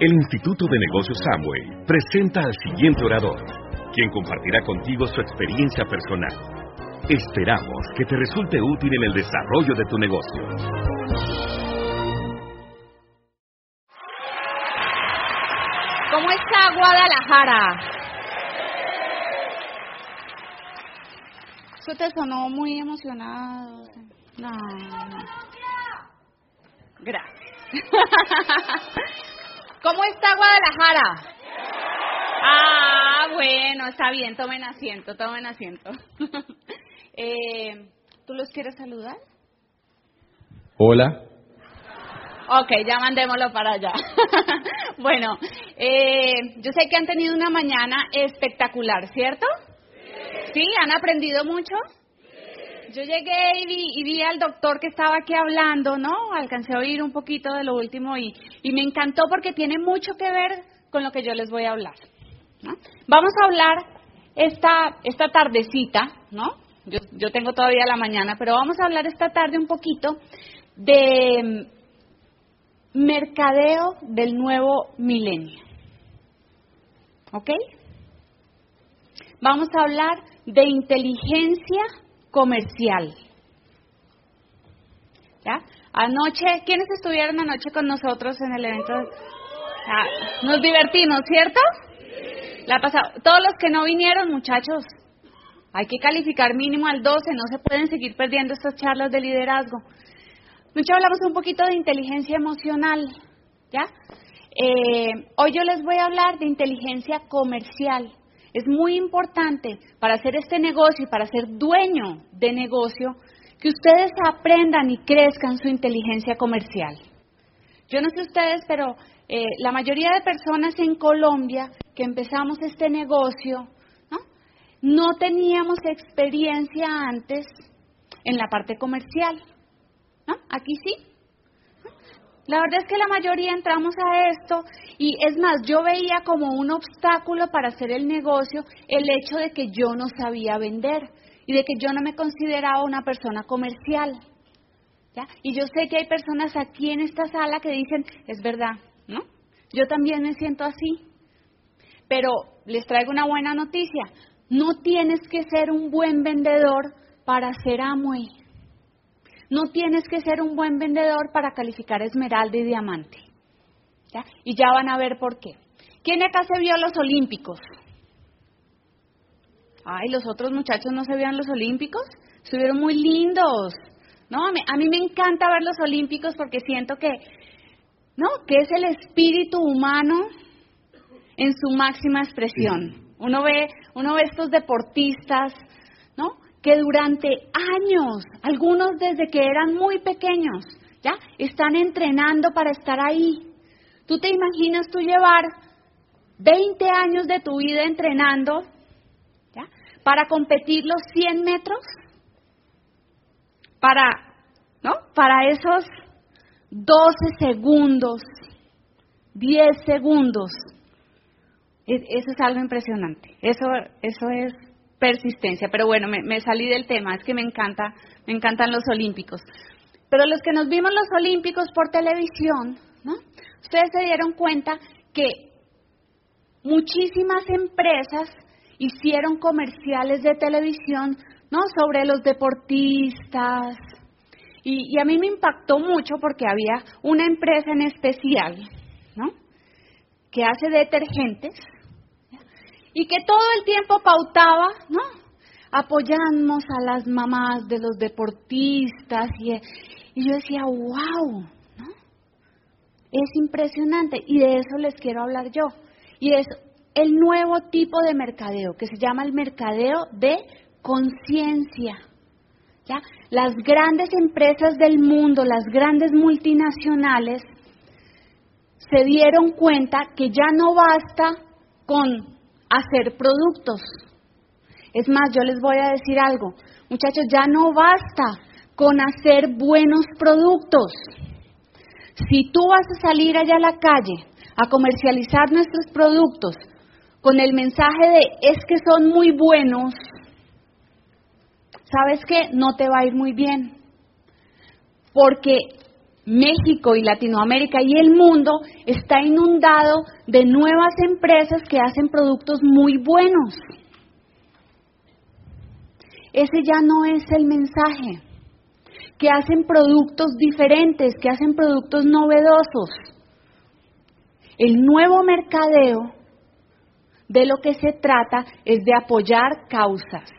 El Instituto de Negocios Samway presenta al siguiente orador, quien compartirá contigo su experiencia personal. Esperamos que te resulte útil en el desarrollo de tu negocio. ¿Cómo está Guadalajara? Eso te sonó muy emocionado. No, no. Gracias. ¿Cómo está Guadalajara? Ah, bueno, está bien, tomen asiento, tomen asiento. eh, ¿Tú los quieres saludar? Hola. Ok, ya mandémoslo para allá. bueno, eh, yo sé que han tenido una mañana espectacular, ¿cierto? ¿Sí? ¿Han aprendido mucho? Yo llegué y vi, al doctor que estaba aquí hablando, ¿no? Alcancé a oír un poquito de lo último y, me encantó porque tiene mucho que ver con lo que yo les voy a hablar. ¿no? Vamos a hablar esta, esta tardecita, ¿no? Yo tengo todavía la mañana, pero vamos a hablar esta tarde un poquito de mercadeo del nuevo milenio. ¿Ok? Vamos a hablar de inteligencia comercial. ¿Ya? Anoche, ¿quiénes estuvieron anoche con nosotros en el evento? Ah, nos divertimos, ¿cierto? La pasado. Todos los que no vinieron, muchachos, hay que calificar mínimo al 12, no se pueden seguir perdiendo estas charlas de liderazgo. Mucho hablamos un poquito de inteligencia emocional, ¿ya? Eh, hoy yo les voy a hablar de inteligencia comercial. Es muy importante para hacer este negocio y para ser dueño de negocio que ustedes aprendan y crezcan su inteligencia comercial. Yo no sé ustedes, pero eh, la mayoría de personas en Colombia que empezamos este negocio, ¿no? no teníamos experiencia antes en la parte comercial. ¿no? Aquí sí. La verdad es que la mayoría entramos a esto y es más, yo veía como un obstáculo para hacer el negocio el hecho de que yo no sabía vender y de que yo no me consideraba una persona comercial. Y yo sé que hay personas aquí en esta sala que dicen, es verdad, ¿no? Yo también me siento así. Pero les traigo una buena noticia. No tienes que ser un buen vendedor para ser Amway. No tienes que ser un buen vendedor para calificar esmeralda y diamante. ¿Ya? Y ya van a ver por qué. ¿Quién acá se vio los olímpicos? Ay, los otros muchachos no se vieron los olímpicos. Estuvieron muy lindos. No, a mí, a mí me encanta ver los olímpicos porque siento que, ¿no? Que es el espíritu humano en su máxima expresión. Uno ve, uno ve estos deportistas. Que durante años, algunos desde que eran muy pequeños, ¿ya? Están entrenando para estar ahí. ¿Tú te imaginas tú llevar 20 años de tu vida entrenando, ¿ya? Para competir los 100 metros? Para, ¿no? Para esos 12 segundos, 10 segundos. Eso es algo impresionante. Eso, eso es persistencia. Pero bueno, me, salí del tema. Es que me encanta, me encantan los olímpicos. Pero los que nos vimos los olímpicos por televisión, ¿no? Ustedes se dieron cuenta que muchísimas empresas hicieron comerciales de televisión, ¿no? Sobre los deportistas. Y, y a mí me impactó mucho porque había una empresa en especial, ¿no? Que hace detergentes y que todo el tiempo pautaba, ¿no? Apoyamos a las mamás de los deportistas y, yo decía, wow, ¿no? Es impresionante y de eso les quiero hablar yo. Y es el nuevo tipo de mercadeo que se llama el mercadeo de conciencia. ¿Ya? Las grandes empresas del mundo, las grandes multinacionales, se dieron cuenta que ya no basta con hacer productos. Es más, yo les voy a decir algo. Muchachos, ya no basta con hacer buenos productos. Si tú vas a salir allá a la calle a comercializar nuestros productos con el mensaje de es que son muy buenos, ¿sabes qué? No te va a ir muy bien. Porque México y Latinoamérica y el mundo está inundado de nuevas empresas que hacen productos muy buenos. Ese ya no es el mensaje, que hacen productos diferentes, que hacen productos novedosos. El nuevo mercadeo de lo que se trata es de apoyar causas.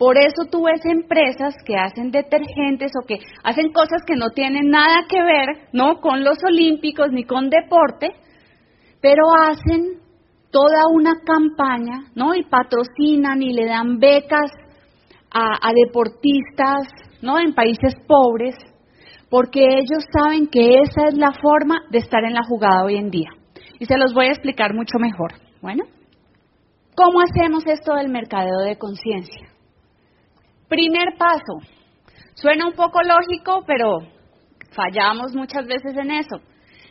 Por eso tú ves empresas que hacen detergentes o que hacen cosas que no tienen nada que ver, ¿no? Con los olímpicos ni con deporte, pero hacen toda una campaña, ¿no? Y patrocinan y le dan becas a, deportistas, ¿no? En países pobres, porque ellos saben que esa es la forma de estar en la jugada hoy en día. Y se los voy a explicar mucho mejor. Bueno, ¿cómo hacemos esto del mercadeo de conciencia? Primer paso. Suena un poco lógico, pero fallamos muchas veces en eso.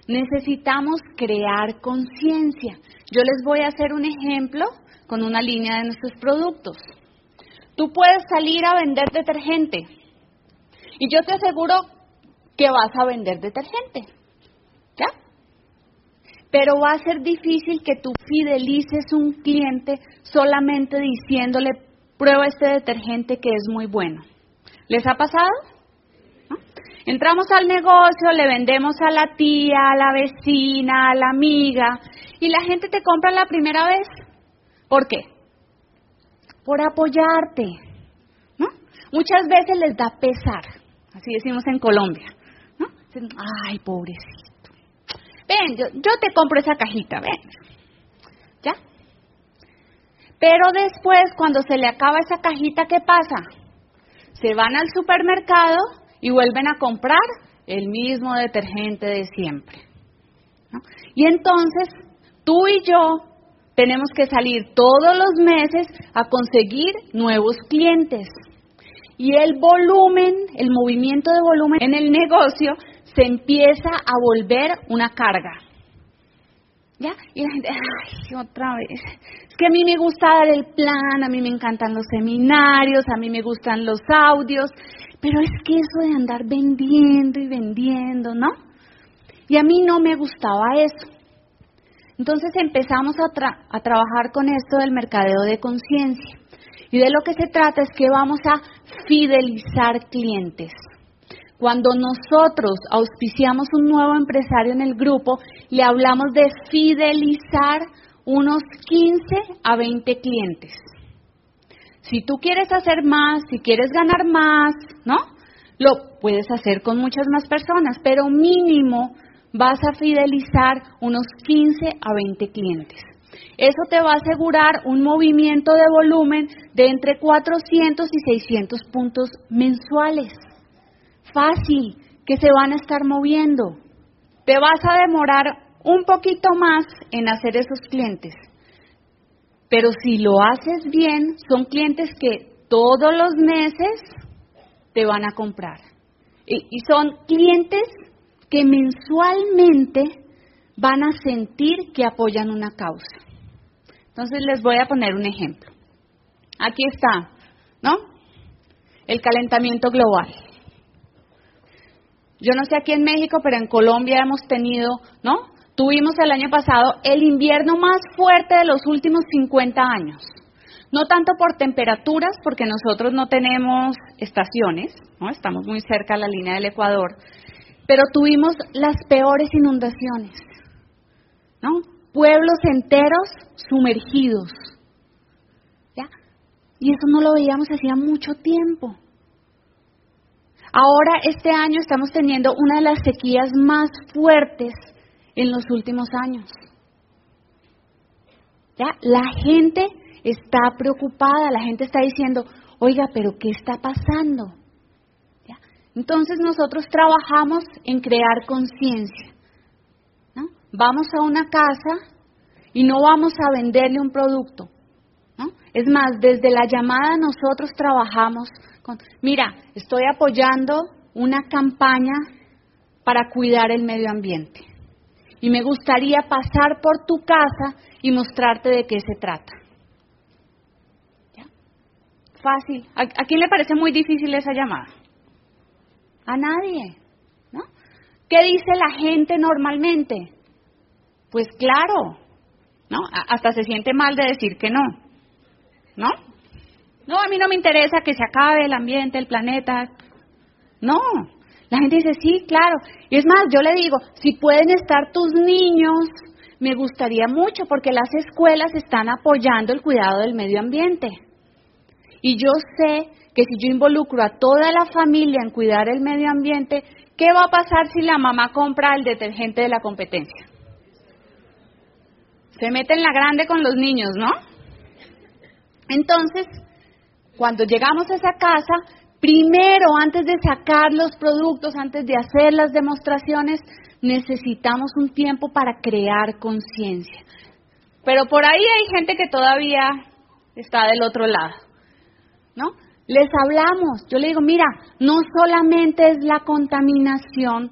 Necesitamos crear conciencia. Yo les voy a hacer un ejemplo con una línea de nuestros productos. Tú puedes salir a vender detergente y yo te aseguro que vas a vender detergente. ¿Ya? Pero va a ser difícil que tú fidelices un cliente solamente diciéndole, prueba este detergente que es muy bueno. ¿Les ha pasado? Entramos al negocio, le vendemos a la tía, a la vecina, a la amiga, y la gente te compra la primera vez. ¿Por qué? Por apoyarte. ¿no? Muchas veces les da pesar, así decimos en Colombia. Ay, pobrecito. Ven, yo te compro esa cajita, ven. ¿Ya? Pero después, cuando se le acaba esa cajita, ¿qué pasa? Se van al supermercado y vuelven a comprar el mismo detergente de siempre. Y entonces, tú y yo tenemos que salir todos los meses a conseguir nuevos clientes. Y el volumen, el movimiento de volumen en el negocio se empieza a volver una carga. ¿Ya? Y la gente, ay, otra vez. Es que a mí me gusta dar el plan, a mí me encantan los seminarios, a mí me gustan los audios, pero es que eso de andar vendiendo y vendiendo, ¿no? Y a mí no me gustaba eso. Entonces empezamos a, a trabajar con esto del mercadeo de conciencia. Y de lo que se trata es que vamos a fidelizar clientes. Cuando nosotros auspiciamos un nuevo empresario en el grupo, le hablamos de fidelizar unos 15 a 20 clientes. Si tú quieres hacer más, si quieres ganar más, ¿no? Lo puedes hacer con muchas más personas, pero mínimo vas a fidelizar unos 15 a 20 clientes. Eso te va a asegurar un movimiento de volumen de entre 400 y 600 puntos mensuales fácil que se van a estar moviendo. Te vas a demorar un poquito más en hacer esos clientes. Pero si lo haces bien, son clientes que todos los meses te van a comprar. Y, son clientes que mensualmente van a sentir que apoyan una causa. Entonces les voy a poner un ejemplo. Aquí está, ¿no? El calentamiento global. Yo no sé aquí en México, pero en Colombia hemos tenido, ¿no? Tuvimos el año pasado el invierno más fuerte de los últimos 50 años. No tanto por temperaturas, porque nosotros no tenemos estaciones, ¿no? Estamos muy cerca de la línea del Ecuador, pero tuvimos las peores inundaciones, ¿no? Pueblos enteros sumergidos. ¿Ya? Y eso no lo veíamos hacía mucho tiempo. Ahora, este año, estamos teniendo una de las sequías más fuertes en los últimos años. La gente está preocupada, la gente está diciendo, oiga, pero ¿qué está pasando? Entonces nosotros trabajamos en crear conciencia. Vamos a una casa y no vamos a venderle un producto. ¿no? Es más, desde la llamada nosotros trabajamos mira, estoy apoyando una campaña para cuidar el medio ambiente. Y me gustaría pasar por tu casa y mostrarte de qué se trata. ¿Ya? Fácil. ¿A, quién le parece muy difícil esa llamada? A nadie. ¿Qué dice la gente normalmente? Pues claro, ¿no? Hasta se siente mal de decir que no, ¿no? No, a mí no me interesa que se acabe el ambiente, el planeta. No, la gente dice, sí, claro. Y es más, yo le digo, si pueden estar tus niños, me gustaría mucho porque las escuelas están apoyando el cuidado del medio ambiente. Y yo sé que si yo involucro a toda la familia en cuidar el medio ambiente, ¿qué va a pasar si la mamá compra el detergente de la competencia? Se mete en la grande con los niños, ¿no? Entonces, cuando llegamos a esa casa, primero, antes de sacar los productos, antes de hacer las demostraciones, necesitamos un tiempo para crear conciencia. Pero por ahí hay gente que todavía está del otro lado, ¿no? Les hablamos, yo le digo, mira, no solamente es la contaminación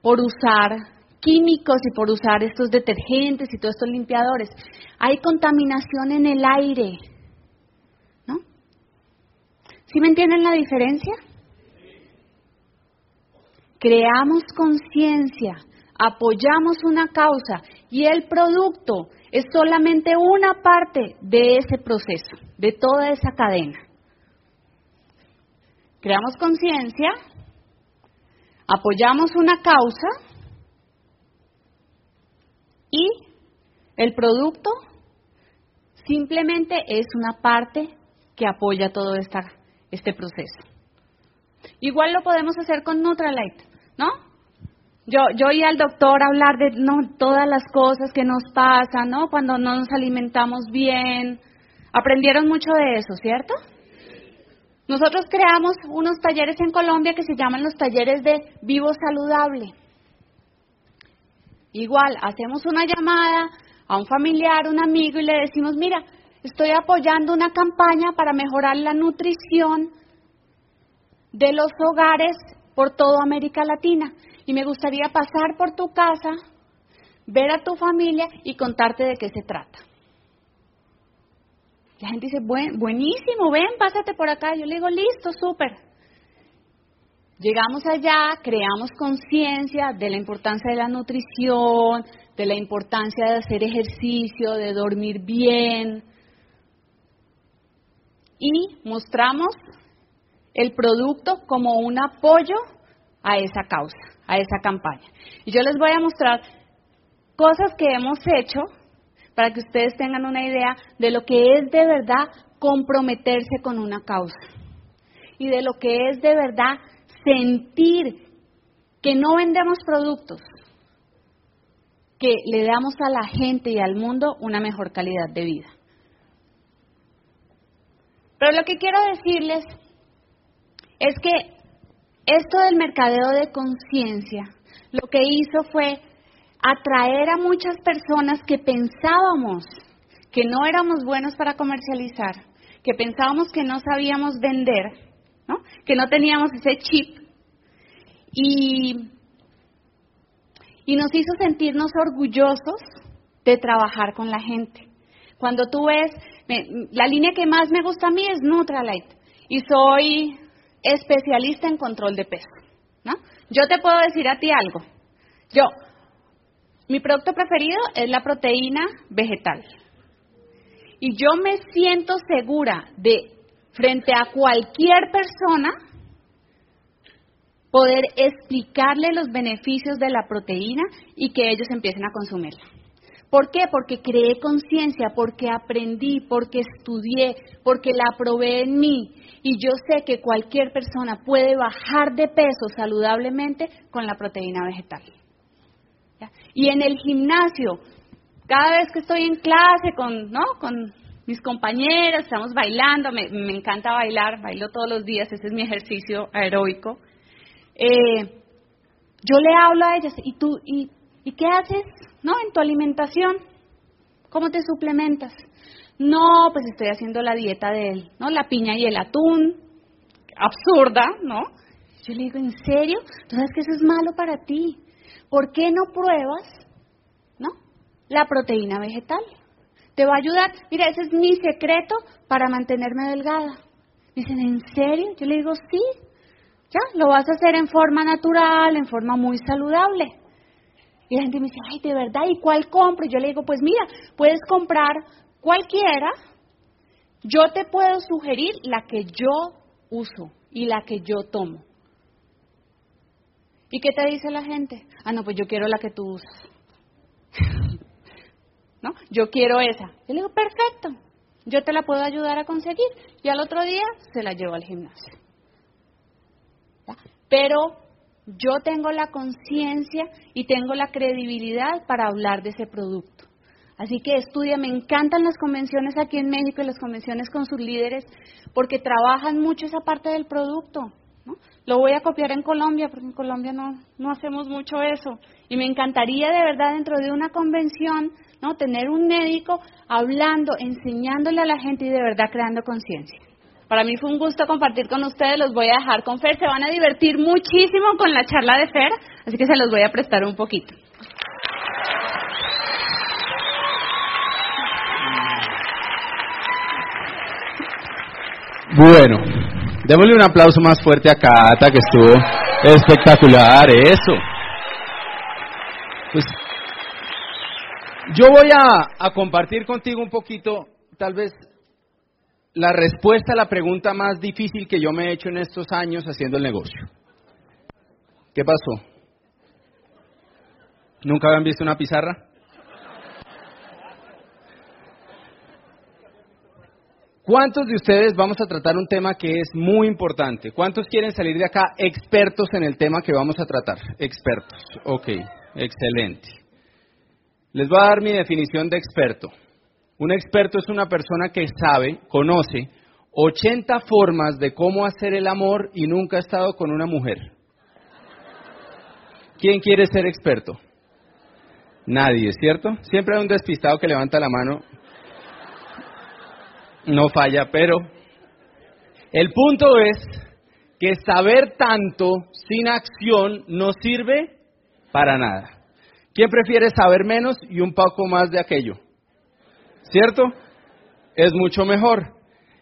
por usar químicos y por usar estos detergentes y todos estos limpiadores, hay contaminación en el aire. ¿Sí me entienden la diferencia? Creamos conciencia, apoyamos una causa y el producto es solamente una parte de ese proceso, de toda esa cadena. Creamos conciencia, apoyamos una causa y el producto simplemente es una parte que apoya todo esta, este proceso. Igual lo podemos hacer con Nutralite, ¿no? Yo, yo oí al doctor hablar de no, todas las cosas que nos pasan, ¿no? Cuando no nos alimentamos bien. Aprendieron mucho de eso, ¿cierto? Nosotros creamos unos talleres en Colombia que se llaman los talleres de vivo saludable. Igual, hacemos una llamada a un familiar, un amigo y le decimos, mira, estoy apoyando una campaña para mejorar la nutrición de los hogares por toda América Latina. Y me gustaría pasar por tu casa, ver a tu familia y contarte de qué se trata. La gente dice, buenísimo, ven, pásate por acá. Yo le digo, listo, súper. Llegamos allá, creamos conciencia de la importancia de la nutrición, de la importancia de hacer ejercicio, de dormir bien. Y mostramos el producto como un apoyo a esa causa, a esa campaña. Y yo les voy a mostrar cosas que hemos hecho para que ustedes tengan una idea de lo que es de verdad comprometerse con una causa y de lo que es de verdad sentir que no vendemos productos, que le damos a la gente y al mundo una mejor calidad de vida. Pero lo que quiero decirles es que esto del mercadeo de conciencia lo que hizo fue atraer a muchas personas que pensábamos que no éramos buenos para comercializar, que pensábamos que no sabíamos vender, ¿no? que no teníamos ese chip. Y, y nos hizo sentirnos orgullosos de trabajar con la gente. Cuando tú ves, la línea que más me gusta a mí es Nutralite y soy especialista en control de peso. Yo te puedo decir a ti algo. Yo, mi producto preferido es la proteína vegetal. Y yo me siento segura de, frente a cualquier persona, poder explicarle los beneficios de la proteína y que ellos empiecen a consumirla. ¿Por qué? Porque creé conciencia, porque aprendí, porque estudié, porque la probé en mí. Y yo sé que cualquier persona puede bajar de peso saludablemente con la proteína vegetal. Y en el gimnasio, cada vez que estoy en clase con, ¿no? con mis compañeras, estamos bailando, me, encanta bailar, bailo todos los días, ese es mi ejercicio aeróbico. Eh, yo le hablo a ellas, ¿y tú, y, y qué haces, no, en tu alimentación? ¿Cómo te suplementas? No, pues estoy haciendo la dieta de él, ¿no? La piña y el atún, absurda, ¿no? Yo le digo, ¿en serio? ¿Tú sabes que eso es malo para ti? ¿por qué no pruebas, ¿no? La proteína vegetal. Te va a ayudar. Mira, ese es mi secreto para mantenerme delgada. dicen, ¿en serio? Yo le digo, sí. Ya, lo vas a hacer en forma natural, en forma muy saludable. Y la gente me dice, ay, de verdad, ¿y cuál compro? Y yo le digo, pues mira, puedes comprar cualquiera. Yo te puedo sugerir la que yo uso y la que yo tomo. ¿Y qué te dice la gente? Ah, no, pues yo quiero la que tú usas. ¿No? Yo quiero esa. Yo le digo, perfecto, yo te la puedo ayudar a conseguir. Y al otro día se la llevo al gimnasio. Pero yo tengo la conciencia y tengo la credibilidad para hablar de ese producto. Así que estudia, me encantan las convenciones aquí en México y las convenciones con sus líderes porque trabajan mucho esa parte del producto. Lo voy a copiar en Colombia porque en Colombia no, no hacemos mucho eso. Y me encantaría de verdad dentro de una convención ¿no? tener un médico hablando, enseñándole a la gente y de verdad creando conciencia. Para mí fue un gusto compartir con ustedes, los voy a dejar con Fer, se van a divertir muchísimo con la charla de Fer, así que se los voy a prestar un poquito. Bueno, démosle un aplauso más fuerte a Cata, que estuvo espectacular, eso. Pues, yo voy a, a compartir contigo un poquito, tal vez la respuesta a la pregunta más difícil que yo me he hecho en estos años haciendo el negocio. ¿Qué pasó? ¿Nunca habían visto una pizarra? ¿Cuántos de ustedes vamos a tratar un tema que es muy importante? ¿Cuántos quieren salir de acá expertos en el tema que vamos a tratar? Expertos. Ok, excelente. Les voy a dar mi definición de experto. Un experto es una persona que sabe, conoce 80 formas de cómo hacer el amor y nunca ha estado con una mujer. ¿Quién quiere ser experto? Nadie, ¿cierto? Siempre hay un despistado que levanta la mano. No falla, pero el punto es que saber tanto sin acción no sirve para nada. ¿Quién prefiere saber menos y un poco más de aquello? ¿Cierto? Es mucho mejor.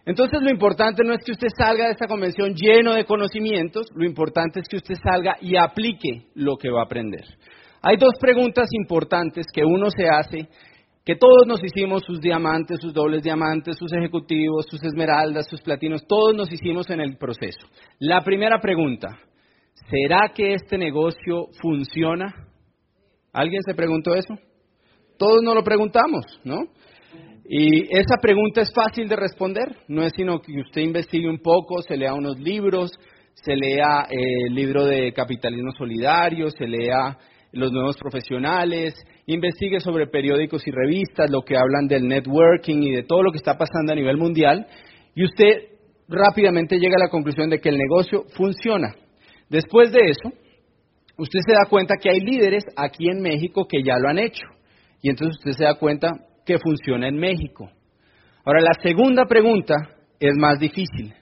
Entonces lo importante no es que usted salga de esta convención lleno de conocimientos, lo importante es que usted salga y aplique lo que va a aprender. Hay dos preguntas importantes que uno se hace, que todos nos hicimos sus diamantes, sus dobles diamantes, sus ejecutivos, sus esmeraldas, sus platinos, todos nos hicimos en el proceso. La primera pregunta, ¿será que este negocio funciona? ¿Alguien se preguntó eso? Todos nos lo preguntamos, ¿no? Y esa pregunta es fácil de responder, no es sino que usted investigue un poco, se lea unos libros, se lea el libro de capitalismo solidario, se lea los nuevos profesionales, investigue sobre periódicos y revistas, lo que hablan del networking y de todo lo que está pasando a nivel mundial, y usted rápidamente llega a la conclusión de que el negocio funciona. Después de eso, usted se da cuenta que hay líderes aquí en México que ya lo han hecho, y entonces usted se da cuenta que funciona en México. Ahora, la segunda pregunta es más difícil.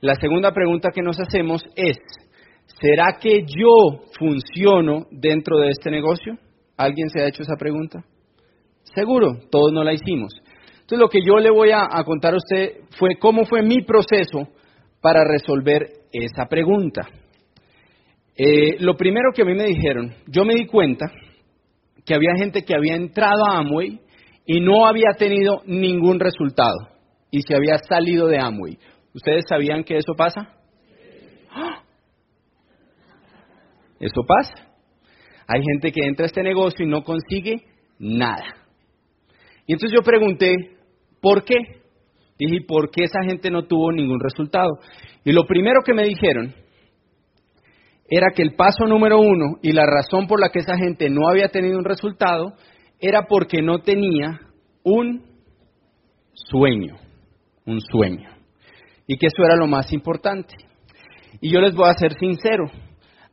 La segunda pregunta que nos hacemos es, ¿será que yo funciono dentro de este negocio? ¿Alguien se ha hecho esa pregunta? Seguro, todos no la hicimos. Entonces, lo que yo le voy a, contar a usted fue cómo fue mi proceso para resolver esa pregunta. Eh, lo primero que a mí me dijeron, yo me di cuenta que había gente que había entrado a Amway y no había tenido ningún resultado y se había salido de Amway. ¿Ustedes sabían que eso pasa? ¡Ah! Eso pasa. Hay gente que entra a este negocio y no consigue nada. Y entonces yo pregunté, ¿por qué? Dije, ¿por qué esa gente no tuvo ningún resultado? Y lo primero que me dijeron era que el paso número uno y la razón por la que esa gente no había tenido un resultado era porque no tenía un sueño, un sueño. Y que eso era lo más importante. Y yo les voy a ser sincero,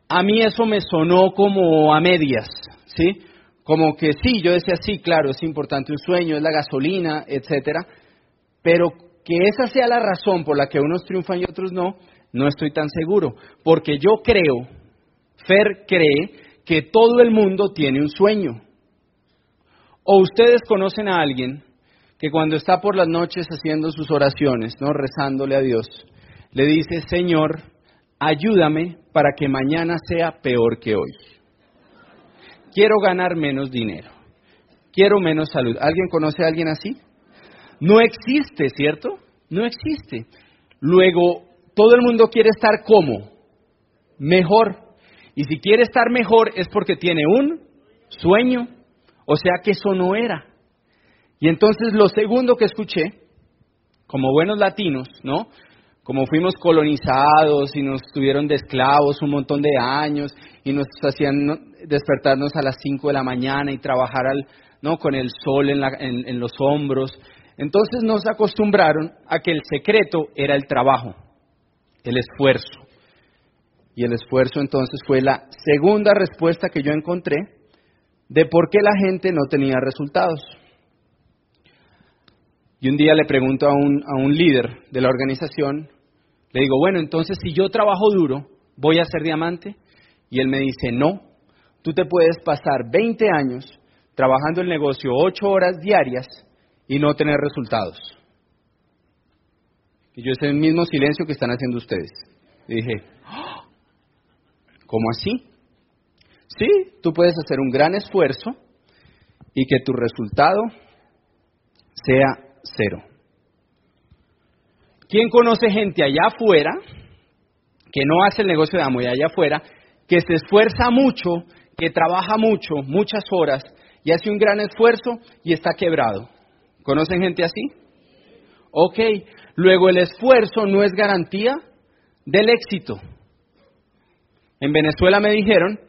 a mí eso me sonó como a medias, ¿sí? Como que sí, yo decía, sí, claro, es importante un sueño, es la gasolina, etcétera, pero que esa sea la razón por la que unos triunfan y otros no, no estoy tan seguro, porque yo creo, Fer cree, que todo el mundo tiene un sueño. ¿O ustedes conocen a alguien que cuando está por las noches haciendo sus oraciones, ¿no? rezándole a Dios, le dice, Señor, ayúdame para que mañana sea peor que hoy. Quiero ganar menos dinero. Quiero menos salud. ¿Alguien conoce a alguien así? No existe, ¿cierto? No existe. Luego, todo el mundo quiere estar como? Mejor. Y si quiere estar mejor es porque tiene un sueño. O sea que eso no era. Y entonces lo segundo que escuché, como buenos latinos, ¿no? Como fuimos colonizados y nos tuvieron de esclavos un montón de años y nos hacían despertarnos a las 5 de la mañana y trabajar al, ¿no? con el sol en, en los hombros. Entonces nos acostumbraron a que el secreto era el trabajo, el esfuerzo. Y el esfuerzo entonces fue la segunda respuesta que yo encontré de por qué la gente no tenía resultados. Y un día le pregunto a un, a un líder de la organización, le digo, bueno, entonces si yo trabajo duro, ¿voy a ser diamante? Y él me dice, no, tú te puedes pasar 20 años trabajando el negocio 8 horas diarias y no tener resultados. Y yo el mismo silencio que están haciendo ustedes. Y dije, ¡Ah! ¿cómo así? Sí, tú puedes hacer un gran esfuerzo y que tu resultado sea cero. ¿Quién conoce gente allá afuera que no hace el negocio de amo y allá afuera, que se esfuerza mucho, que trabaja mucho, muchas horas y hace un gran esfuerzo y está quebrado? ¿Conocen gente así? Ok, luego el esfuerzo no es garantía del éxito. En Venezuela me dijeron,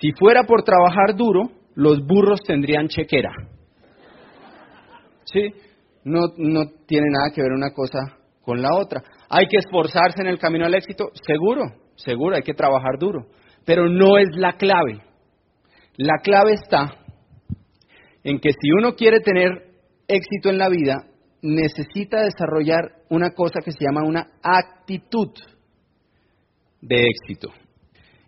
si fuera por trabajar duro, los burros tendrían chequera. ¿Sí? no, no tiene nada que ver una cosa con la otra. Hay que esforzarse en el camino al éxito, seguro, seguro, hay que trabajar duro, pero no es la clave. La clave está en que si uno quiere tener éxito en la vida, necesita desarrollar una cosa que se llama una actitud de éxito.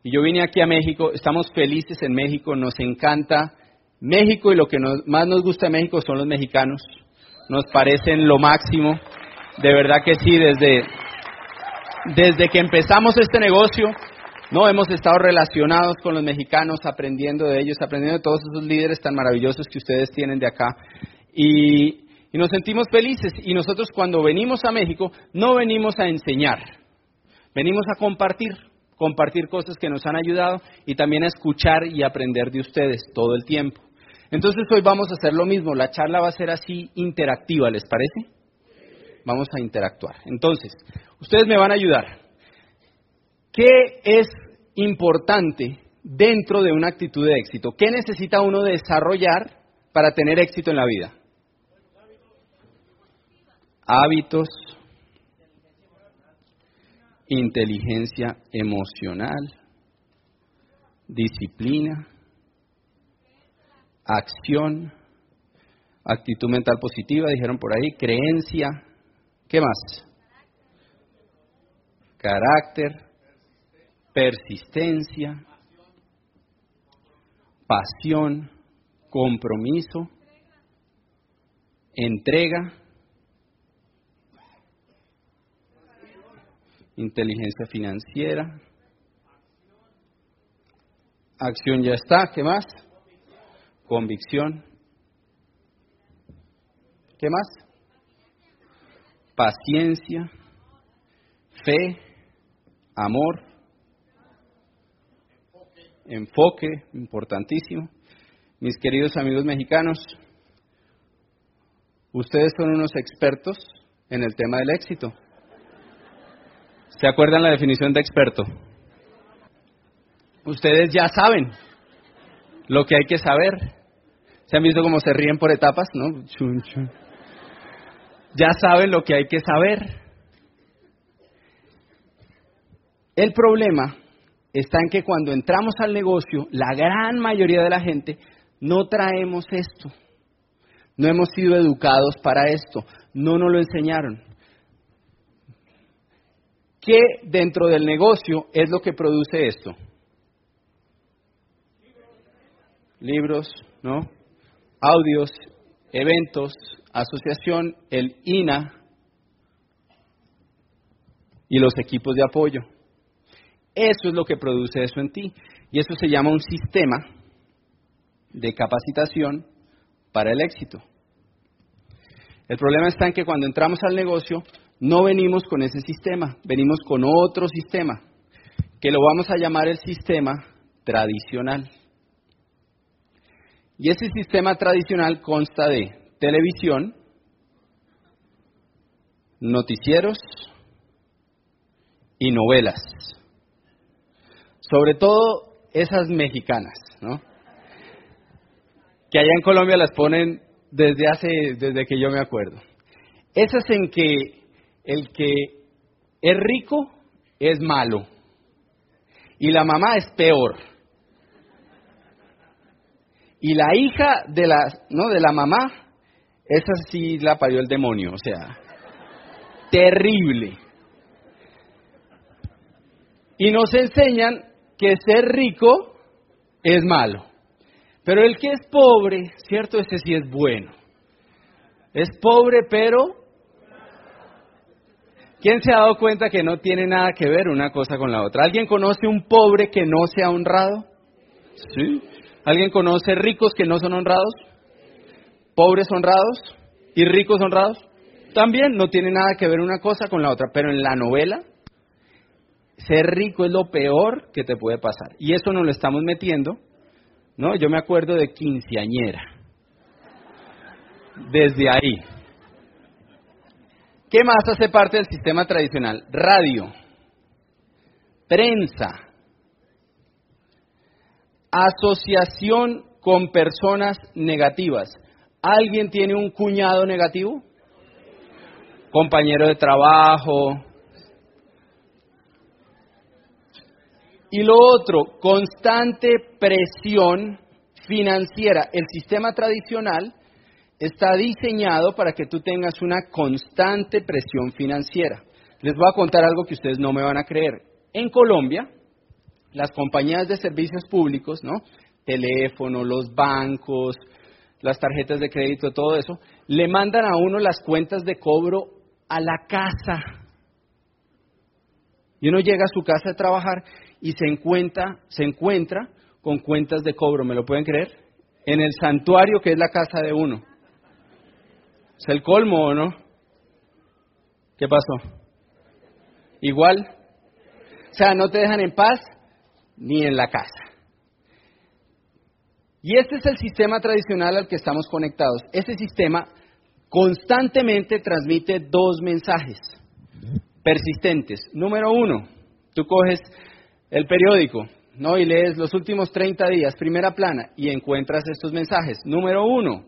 Y yo vine aquí a México, estamos felices en México, nos encanta México y lo que más nos gusta de México son los mexicanos nos parecen lo máximo. De verdad que sí, desde, desde que empezamos este negocio, no hemos estado relacionados con los mexicanos, aprendiendo de ellos, aprendiendo de todos esos líderes tan maravillosos que ustedes tienen de acá. Y, y nos sentimos felices. Y nosotros cuando venimos a México, no venimos a enseñar, venimos a compartir, compartir cosas que nos han ayudado y también a escuchar y aprender de ustedes todo el tiempo. Entonces hoy vamos a hacer lo mismo, la charla va a ser así interactiva, ¿les parece? Vamos a interactuar. Entonces, ustedes me van a ayudar. ¿Qué es importante dentro de una actitud de éxito? ¿Qué necesita uno desarrollar para tener éxito en la vida? Hábitos, inteligencia emocional, disciplina, acción, actitud mental positiva, dijeron por ahí, creencia, ¿qué más? Carácter, persistencia, pasión, compromiso, entrega, inteligencia financiera, acción ya está, ¿qué más? convicción. ¿Qué más? Paciencia, fe, amor, enfoque, importantísimo. Mis queridos amigos mexicanos, ustedes son unos expertos en el tema del éxito. ¿Se acuerdan la definición de experto? Ustedes ya saben lo que hay que saber. ¿Se han visto cómo se ríen por etapas? ¿No? Ya saben lo que hay que saber. El problema está en que cuando entramos al negocio, la gran mayoría de la gente no traemos esto. No hemos sido educados para esto. No nos lo enseñaron. ¿Qué dentro del negocio es lo que produce esto? libros, ¿no? audios, eventos, asociación, el INA y los equipos de apoyo. Eso es lo que produce eso en ti. Y eso se llama un sistema de capacitación para el éxito. El problema está en que cuando entramos al negocio no venimos con ese sistema, venimos con otro sistema, que lo vamos a llamar el sistema tradicional. Y ese sistema tradicional consta de televisión, noticieros y novelas. Sobre todo esas mexicanas, ¿no? Que allá en Colombia las ponen desde hace, desde que yo me acuerdo. Esas en que el que es rico es malo y la mamá es peor. Y la hija de la, ¿no? de la mamá, esa sí la parió el demonio, o sea, terrible. Y nos enseñan que ser rico es malo. Pero el que es pobre, ¿cierto? Ese sí es bueno. Es pobre, pero... ¿Quién se ha dado cuenta que no tiene nada que ver una cosa con la otra? ¿Alguien conoce un pobre que no sea honrado? ¿Sí? ¿Alguien conoce ricos que no son honrados? ¿Pobres honrados? ¿Y ricos honrados? También no tiene nada que ver una cosa con la otra. Pero en la novela, ser rico es lo peor que te puede pasar. Y eso nos lo estamos metiendo ¿no? Yo me acuerdo de quinceañera. Desde ahí. ¿Qué más hace parte del sistema tradicional? Radio, prensa, asociación con personas negativas. ¿Alguien tiene un cuñado negativo? Compañero de trabajo. Y lo otro, constante presión financiera. El sistema tradicional está diseñado para que tú tengas una constante presión financiera. Les voy a contar algo que ustedes no me van a creer. En Colombia, las compañías de servicios públicos, ¿no? Teléfono, los bancos, las tarjetas de crédito, todo eso, le mandan a uno las cuentas de cobro a la casa. Y uno llega a su casa a trabajar y se encuentra, se encuentra con cuentas de cobro, ¿me lo pueden creer? En el santuario que es la casa de uno. ¿Es el colmo o no? ¿Qué pasó? Igual. O sea, no te dejan en paz ni en la casa. Y este es el sistema tradicional al que estamos conectados. Este sistema constantemente transmite dos mensajes persistentes. Número uno, tú coges el periódico, ¿no? Y lees los últimos 30 días, primera plana, y encuentras estos mensajes. Número uno,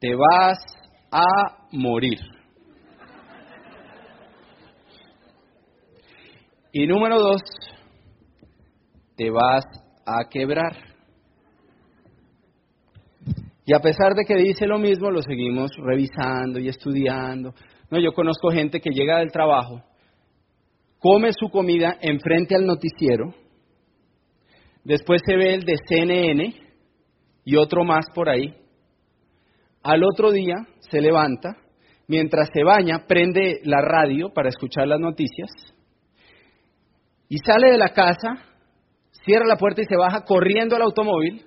te vas a morir. Y número dos, te vas a quebrar. Y a pesar de que dice lo mismo, lo seguimos revisando y estudiando. No, yo conozco gente que llega del trabajo, come su comida enfrente al noticiero, después se ve el de CNN y otro más por ahí. Al otro día se levanta, mientras se baña, prende la radio para escuchar las noticias y sale de la casa, cierra la puerta y se baja corriendo al automóvil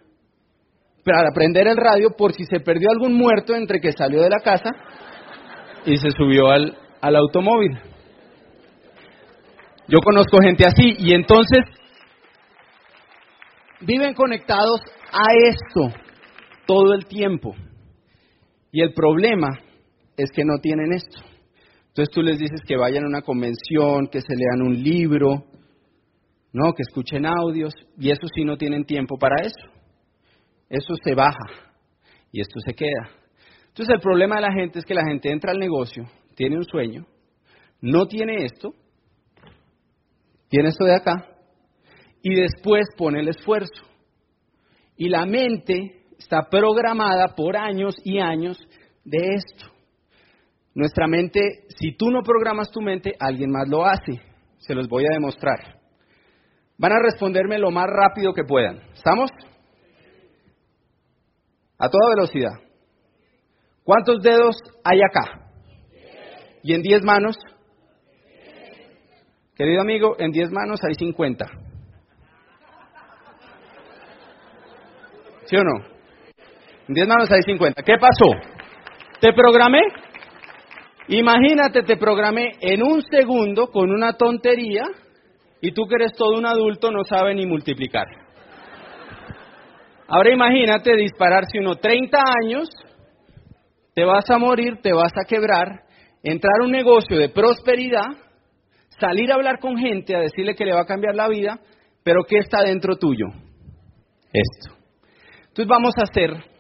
para prender el radio por si se perdió algún muerto entre que salió de la casa y se subió al, al automóvil. Yo conozco gente así y entonces viven conectados a esto todo el tiempo. Y el problema es que no tienen esto. Entonces tú les dices que vayan a una convención, que se lean un libro, no, que escuchen audios, y eso sí no tienen tiempo para eso. Eso se baja y esto se queda. Entonces el problema de la gente es que la gente entra al negocio, tiene un sueño, no tiene esto, tiene esto de acá, y después pone el esfuerzo. Y la mente está programada por años y años de esto. Nuestra mente, si tú no programas tu mente, alguien más lo hace. Se los voy a demostrar. Van a responderme lo más rápido que puedan. ¿Estamos? A toda velocidad. ¿Cuántos dedos hay acá? ¿Y en diez manos? Querido amigo, en 10 manos hay 50. ¿Sí o no? En 10 manos hay 50. ¿Qué pasó? ¿Te programé? Imagínate, te programé en un segundo con una tontería y tú que eres todo un adulto no sabe ni multiplicar. Ahora imagínate dispararse uno 30 años, te vas a morir, te vas a quebrar, entrar a un negocio de prosperidad, salir a hablar con gente, a decirle que le va a cambiar la vida, pero ¿qué está dentro tuyo? Esto. Entonces vamos a hacer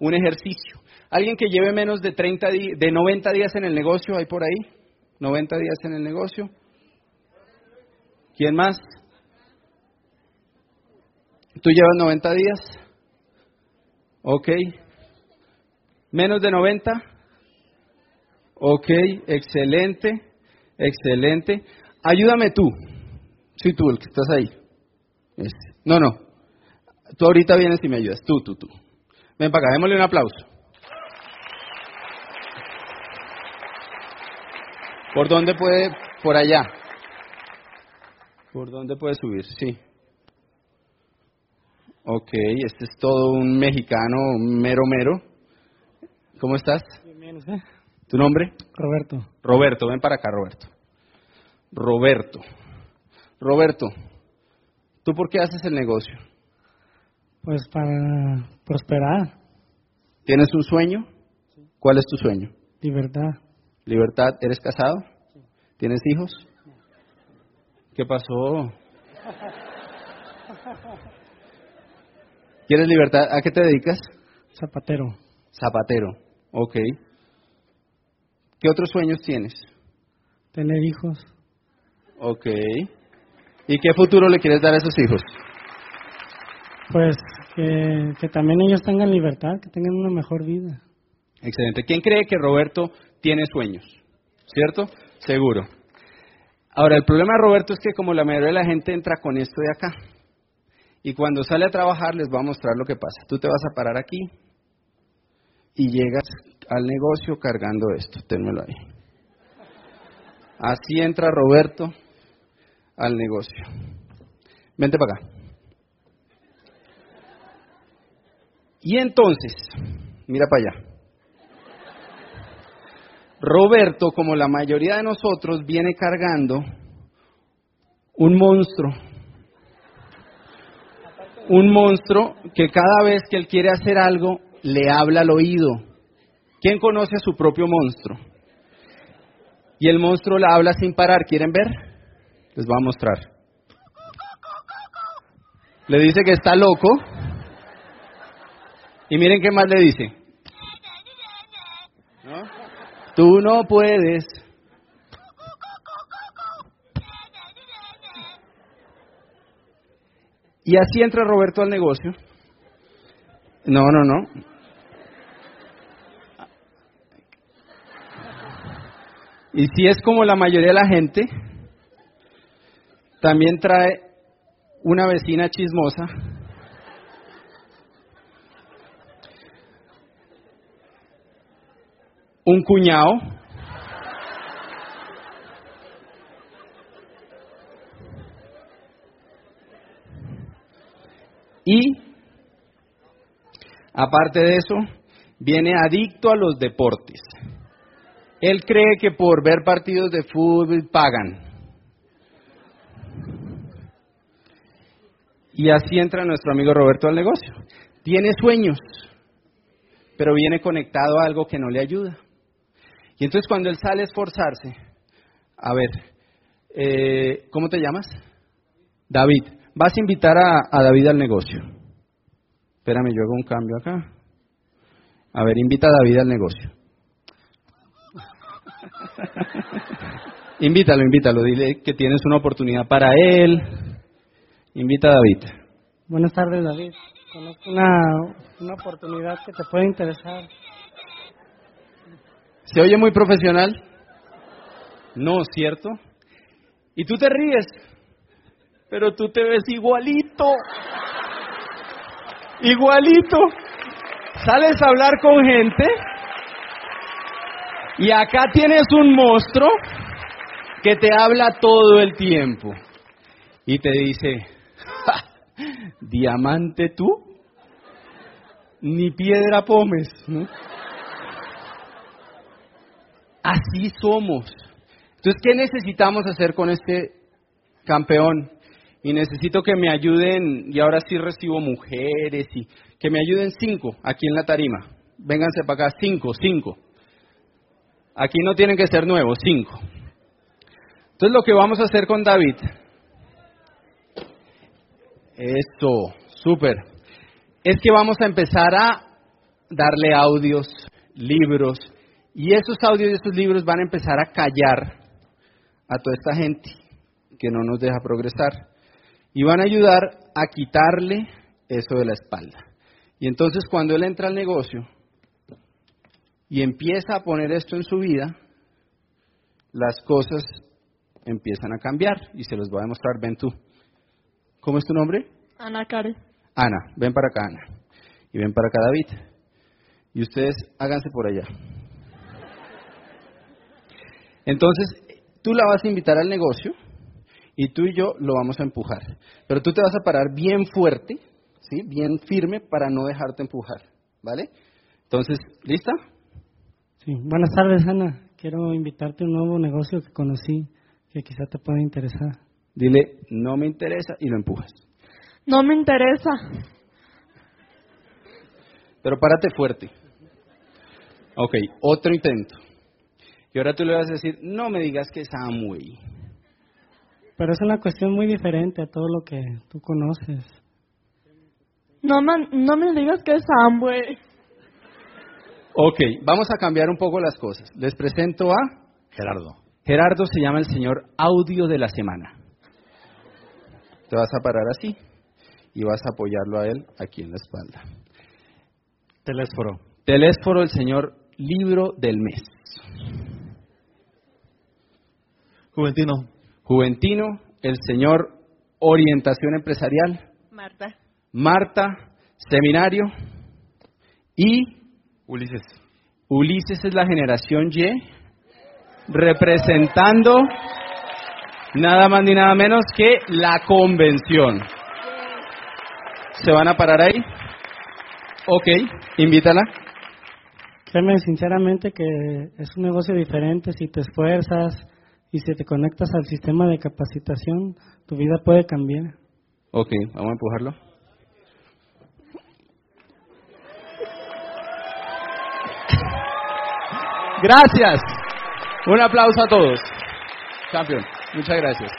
un ejercicio. Alguien que lleve menos de 30 de 90 días en el negocio, ¿hay por ahí? 90 días en el negocio. ¿Quién más? ¿Tú llevas 90 días? Ok. ¿Menos de 90? Ok, excelente, excelente. Ayúdame tú. Sí, tú, el que estás ahí. No, no. Tú ahorita vienes y me ayudas. Tú, tú, tú. Ven para acá, démosle un aplauso. ¿Por dónde puede? Por allá. ¿Por dónde puede subir? Sí. Ok, este es todo un mexicano mero mero. ¿Cómo estás? Bien, ¿usted? ¿Tu nombre? Roberto. Roberto, ven para acá, Roberto. Roberto. Roberto, ¿tú por qué haces el negocio? Pues para prosperar, ¿Tienes un sueño? ¿Cuál es tu sueño? libertad. Libertad, ¿eres casado? ¿Tienes hijos? ¿Qué pasó? ¿Quieres libertad? ¿A qué te dedicas? Zapatero. Zapatero. Ok. ¿Qué otros sueños tienes? Tener hijos. Ok. ¿Y qué futuro le quieres dar a esos hijos? Pues que, también ellos tengan libertad, que tengan una mejor vida. Excelente. ¿Quién cree que Roberto tiene sueños? ¿Cierto? Seguro. Ahora, el problema de Roberto es que como la mayoría de la gente entra con esto de acá, y cuando sale a trabajar les va a mostrar lo que pasa. Tú te vas a parar aquí y llegas al negocio cargando esto. Ténmelo ahí. Así entra Roberto al negocio. Vente para acá. Y entonces, mira para allá. Roberto, como la mayoría de nosotros, viene cargando un monstruo. Un monstruo que cada vez que él quiere hacer algo, le habla al oído. ¿Quién conoce a su propio monstruo? Y el monstruo le habla sin parar. ¿Quieren ver? Les voy a mostrar. Le dice que está loco. Y miren qué más le dice. ¿No? Tú no puedes. Y así entra Roberto al negocio. No, no, no. Y si es como la mayoría de la gente, también trae una vecina chismosa. Un cuñado. Y, aparte de eso, viene adicto a los deportes. Él cree que por ver partidos de fútbol pagan. Y así entra nuestro amigo Roberto al negocio. Tiene sueños, pero viene conectado a algo que no le ayuda. Y entonces cuando él sale a esforzarse, a ver, eh, ¿cómo te llamas? David. Vas a invitar a, David al negocio. Espérame, yo hago un cambio acá. A ver, invita a David al negocio. invítalo, invítalo, dile que tienes una oportunidad para él. Invita a David. Buenas tardes, David. Conozco una, una oportunidad que te puede interesar. ¿Se oye muy profesional? No, ¿cierto? Y tú te ríes, pero tú te ves igualito. Igualito. Sales a hablar con gente y acá tienes un monstruo que te habla todo el tiempo y te dice, diamante tú, ni piedra pomes. Así somos. Entonces, ¿qué necesitamos hacer con este campeón? Y necesito que me ayuden, y ahora sí recibo mujeres, y que me ayuden cinco aquí en la tarima. Vénganse para acá, cinco, cinco. Aquí no tienen que ser nuevos, cinco. Entonces lo que vamos a hacer con David, esto, súper, es que vamos a empezar a darle audios, libros, y esos audios y esos libros van a empezar a callar a toda esta gente que no nos deja progresar y van a ayudar a quitarle eso de la espalda. Y entonces cuando él entra al negocio y empieza a poner esto en su vida, las cosas empiezan a cambiar y se los voy a demostrar. Ven tú. ¿Cómo es tu nombre? Ana Karen. Ana, ven para acá, Ana. Y ven para acá, David. Y ustedes háganse por allá. Entonces, tú la vas a invitar al negocio y tú y yo lo vamos a empujar. Pero tú te vas a parar bien fuerte, ¿sí? bien firme para no dejarte empujar. ¿Vale? Entonces, ¿lista? Sí. Buenas tardes, Ana. Quiero invitarte a un nuevo negocio que conocí que quizá te pueda interesar. Dile, no me interesa y lo empujas. No me interesa. Pero párate fuerte. Ok, otro intento. Y ahora tú le vas a decir, no me digas que es Amway. Pero es una cuestión muy diferente a todo lo que tú conoces. No, me, no me digas que es Amway. Ok, vamos a cambiar un poco las cosas. Les presento a Gerardo. Gerardo se llama el señor audio de la semana. Te vas a parar así y vas a apoyarlo a él aquí en la espalda. Telésforo. Telésforo, el señor libro del mes. Juventino. Juventino, el señor orientación empresarial. Marta. Marta, seminario. Y Ulises. Ulises es la generación Y, representando nada más ni nada menos que la convención. ¿Se van a parar ahí? Ok, invítala. Créeme sinceramente que es un negocio diferente si te esfuerzas y si te conectas al sistema de capacitación, tu vida puede cambiar. Ok, vamos a empujarlo. Gracias. Un aplauso a todos. Campeón, muchas gracias.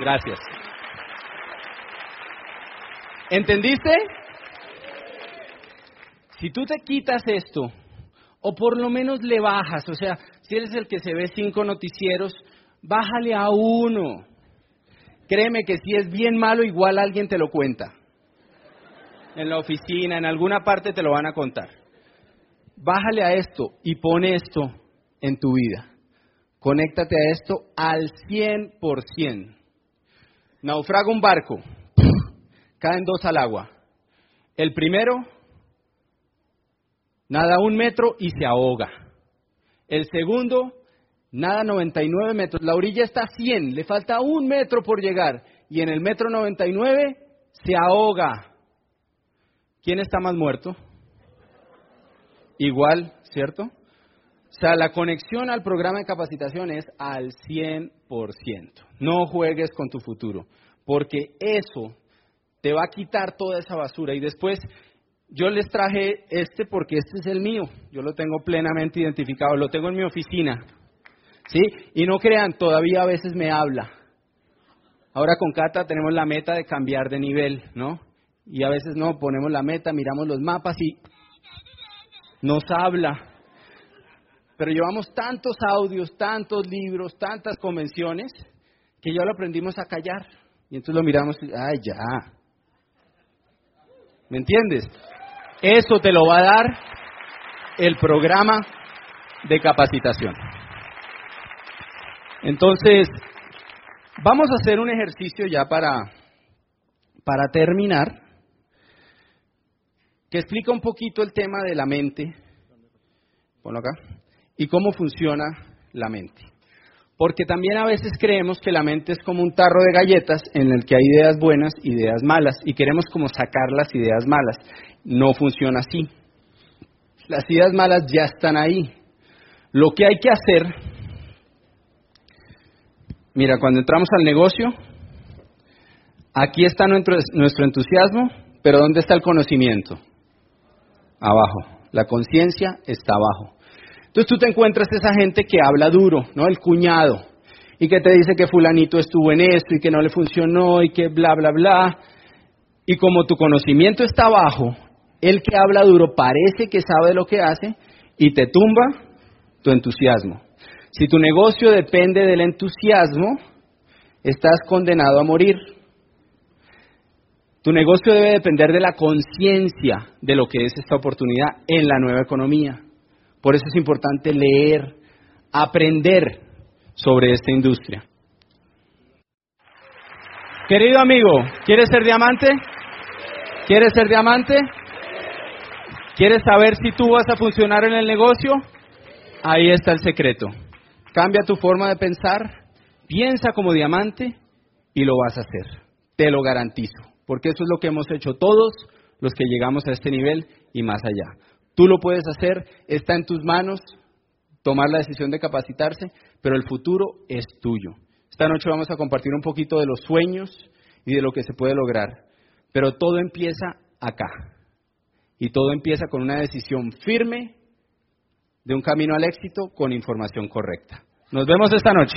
Gracias. ¿Entendiste? Si tú te quitas esto, o por lo menos le bajas, o sea, si eres el que se ve cinco noticieros, bájale a uno. Créeme que si es bien malo, igual alguien te lo cuenta. En la oficina, en alguna parte te lo van a contar. Bájale a esto y pon esto en tu vida. Conéctate a esto al 100%. Naufraga un barco, caen dos al agua. El primero nada un metro y se ahoga. El segundo nada 99 metros. La orilla está a 100, le falta un metro por llegar. Y en el metro 99 se ahoga. ¿Quién está más muerto? Igual, ¿cierto? O sea, la conexión al programa de capacitación es al 100%. No juegues con tu futuro, porque eso te va a quitar toda esa basura y después yo les traje este porque este es el mío, yo lo tengo plenamente identificado, lo tengo en mi oficina. ¿Sí? Y no crean, todavía a veces me habla. Ahora con Cata tenemos la meta de cambiar de nivel, ¿no? Y a veces no, ponemos la meta, miramos los mapas y nos habla. Pero llevamos tantos audios, tantos libros, tantas convenciones, que ya lo aprendimos a callar. Y entonces lo miramos y, ay, ya. ¿Me entiendes? Eso te lo va a dar el programa de capacitación. Entonces, vamos a hacer un ejercicio ya para, para terminar, que explica un poquito el tema de la mente, ponlo acá, y cómo funciona la mente. Porque también a veces creemos que la mente es como un tarro de galletas en el que hay ideas buenas, ideas malas, y queremos como sacar las ideas malas. No funciona así. Las ideas malas ya están ahí. Lo que hay que hacer, mira, cuando entramos al negocio, aquí está nuestro, nuestro entusiasmo, pero ¿dónde está el conocimiento? Abajo. La conciencia está abajo. Entonces tú te encuentras esa gente que habla duro, ¿no? El cuñado, y que te dice que fulanito estuvo en esto y que no le funcionó y que bla, bla, bla. Y como tu conocimiento está abajo, el que habla duro parece que sabe lo que hace y te tumba tu entusiasmo. Si tu negocio depende del entusiasmo, estás condenado a morir. Tu negocio debe depender de la conciencia de lo que es esta oportunidad en la nueva economía. Por eso es importante leer, aprender sobre esta industria. Querido amigo, ¿quieres ser diamante? ¿Quieres ser diamante? ¿Quieres saber si tú vas a funcionar en el negocio? Ahí está el secreto. Cambia tu forma de pensar, piensa como diamante y lo vas a hacer. Te lo garantizo, porque eso es lo que hemos hecho todos los que llegamos a este nivel y más allá. Tú lo puedes hacer, está en tus manos tomar la decisión de capacitarse, pero el futuro es tuyo. Esta noche vamos a compartir un poquito de los sueños y de lo que se puede lograr, pero todo empieza acá. Y todo empieza con una decisión firme de un camino al éxito con información correcta. Nos vemos esta noche.